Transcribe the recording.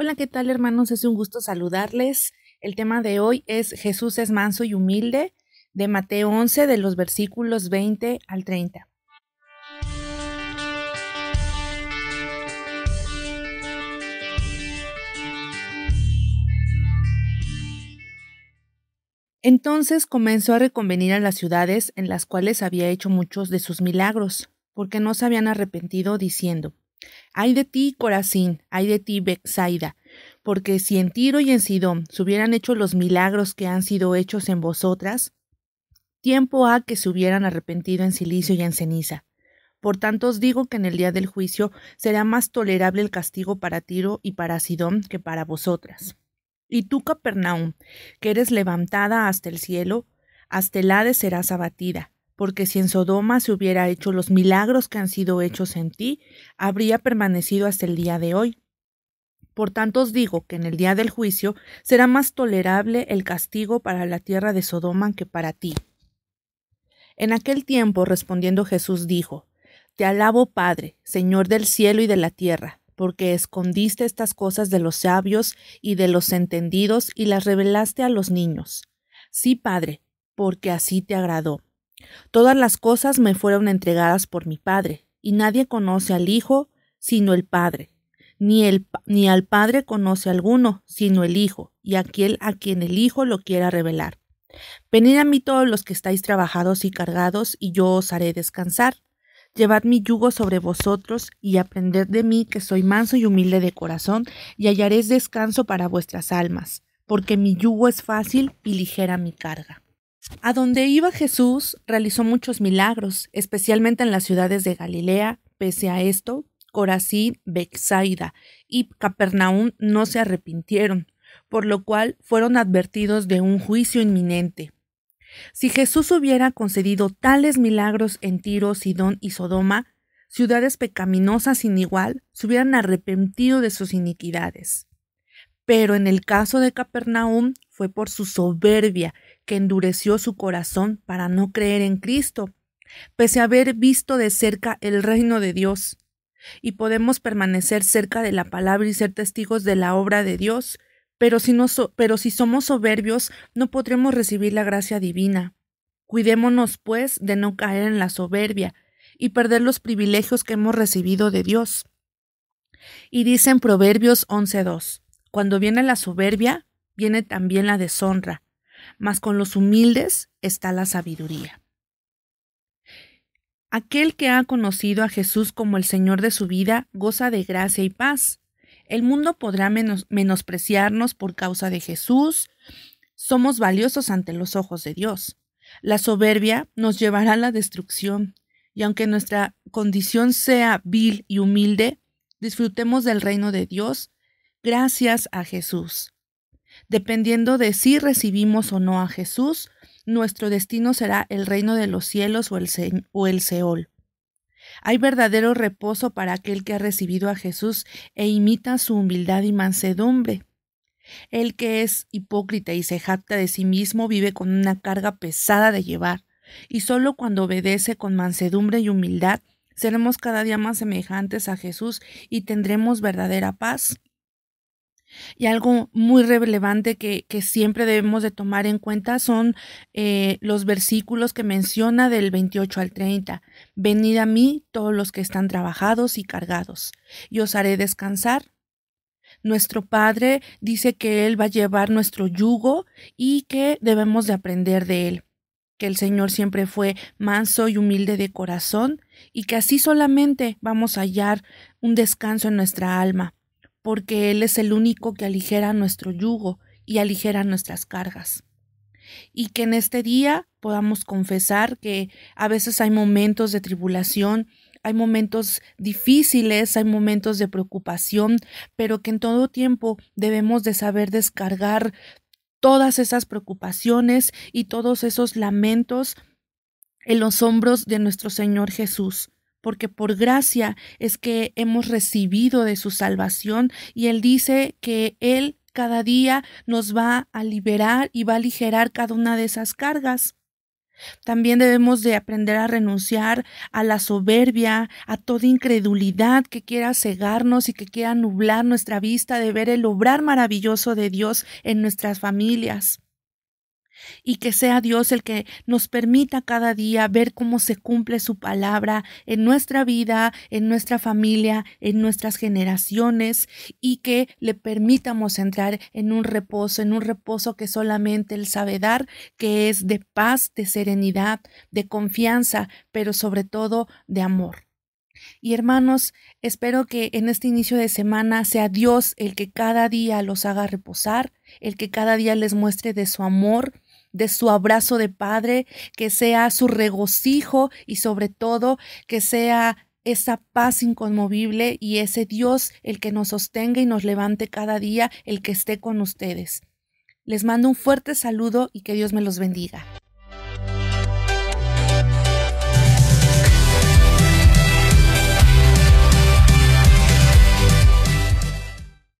Hola, ¿qué tal hermanos? Es un gusto saludarles. El tema de hoy es Jesús es manso y humilde, de Mateo 11, de los versículos 20 al 30. Entonces comenzó a reconvenir a las ciudades en las cuales había hecho muchos de sus milagros, porque no se habían arrepentido, diciendo, Ay de ti, Corazín, ay de ti, Bexaida, porque si en Tiro y en Sidón se hubieran hecho los milagros que han sido hechos en vosotras, tiempo ha que se hubieran arrepentido en silicio y en ceniza. Por tanto os digo que en el día del juicio será más tolerable el castigo para Tiro y para Sidón que para vosotras. Y tú, Capernaum, que eres levantada hasta el cielo, hasta el Hades serás abatida porque si en Sodoma se hubiera hecho los milagros que han sido hechos en ti, habría permanecido hasta el día de hoy. Por tanto os digo que en el día del juicio será más tolerable el castigo para la tierra de Sodoma que para ti. En aquel tiempo respondiendo Jesús dijo, Te alabo Padre, Señor del cielo y de la tierra, porque escondiste estas cosas de los sabios y de los entendidos y las revelaste a los niños. Sí, Padre, porque así te agradó. Todas las cosas me fueron entregadas por mi Padre, y nadie conoce al Hijo sino el Padre, ni, el, ni al Padre conoce alguno sino el Hijo, y aquel a quien el Hijo lo quiera revelar. Venid a mí todos los que estáis trabajados y cargados, y yo os haré descansar. Llevad mi yugo sobre vosotros y aprended de mí que soy manso y humilde de corazón, y hallaréis descanso para vuestras almas, porque mi yugo es fácil y ligera mi carga. A donde iba Jesús realizó muchos milagros, especialmente en las ciudades de Galilea. Pese a esto, Corazín, Bexaida y Capernaum no se arrepintieron, por lo cual fueron advertidos de un juicio inminente. Si Jesús hubiera concedido tales milagros en Tiro, Sidón y Sodoma, ciudades pecaminosas sin igual, se hubieran arrepentido de sus iniquidades. Pero en el caso de Capernaum fue por su soberbia que endureció su corazón para no creer en Cristo, pese a haber visto de cerca el reino de Dios. Y podemos permanecer cerca de la palabra y ser testigos de la obra de Dios, pero si, no pero si somos soberbios no podremos recibir la gracia divina. Cuidémonos, pues, de no caer en la soberbia y perder los privilegios que hemos recibido de Dios. Y dice en Proverbios 11.2, Cuando viene la soberbia, viene también la deshonra, mas con los humildes está la sabiduría. Aquel que ha conocido a Jesús como el Señor de su vida goza de gracia y paz. El mundo podrá menospreciarnos por causa de Jesús. Somos valiosos ante los ojos de Dios. La soberbia nos llevará a la destrucción, y aunque nuestra condición sea vil y humilde, disfrutemos del reino de Dios gracias a Jesús. Dependiendo de si recibimos o no a Jesús, nuestro destino será el reino de los cielos o el, Seol. Hay verdadero reposo para aquel que ha recibido a Jesús e imita su humildad y mansedumbre. El que es hipócrita y se jacta de sí mismo vive con una carga pesada de llevar, y solo cuando obedece con mansedumbre y humildad seremos cada día más semejantes a Jesús y tendremos verdadera paz. Y algo muy relevante que, siempre debemos de tomar en cuenta son eh, los versículos que menciona del 28 al 30. Venid a mí todos los que están trabajados y cargados, y os haré descansar. Nuestro Padre dice que Él va a llevar nuestro yugo y que debemos de aprender de Él, que el Señor siempre fue manso y humilde de corazón y que así solamente vamos a hallar un descanso en nuestra alma porque Él es el único que aligera nuestro yugo y aligera nuestras cargas. Y que en este día podamos confesar que a veces hay momentos de tribulación, hay momentos difíciles, hay momentos de preocupación, pero que en todo tiempo debemos de saber descargar todas esas preocupaciones y todos esos lamentos en los hombros de nuestro Señor Jesús porque por gracia es que hemos recibido de su salvación y Él dice que Él cada día nos va a liberar y va a aligerar cada una de esas cargas. También debemos de aprender a renunciar a la soberbia, a toda incredulidad que quiera cegarnos y que quiera nublar nuestra vista de ver el obrar maravilloso de Dios en nuestras familias y que sea Dios el que nos permita cada día ver cómo se cumple su palabra en nuestra vida, en nuestra familia, en nuestras generaciones y que le permitamos entrar en un reposo, en un reposo que solamente Él sabe dar, que es de paz, de serenidad, de confianza, pero sobre todo de amor. Y hermanos, espero que en este inicio de semana sea Dios el que cada día los haga reposar, el que cada día les muestre de su amor, de su abrazo de Padre, que sea su regocijo y sobre todo que sea esa paz inconmovible y ese Dios el que nos sostenga y nos levante cada día, el que esté con ustedes. Les mando un fuerte saludo y que Dios me los bendiga.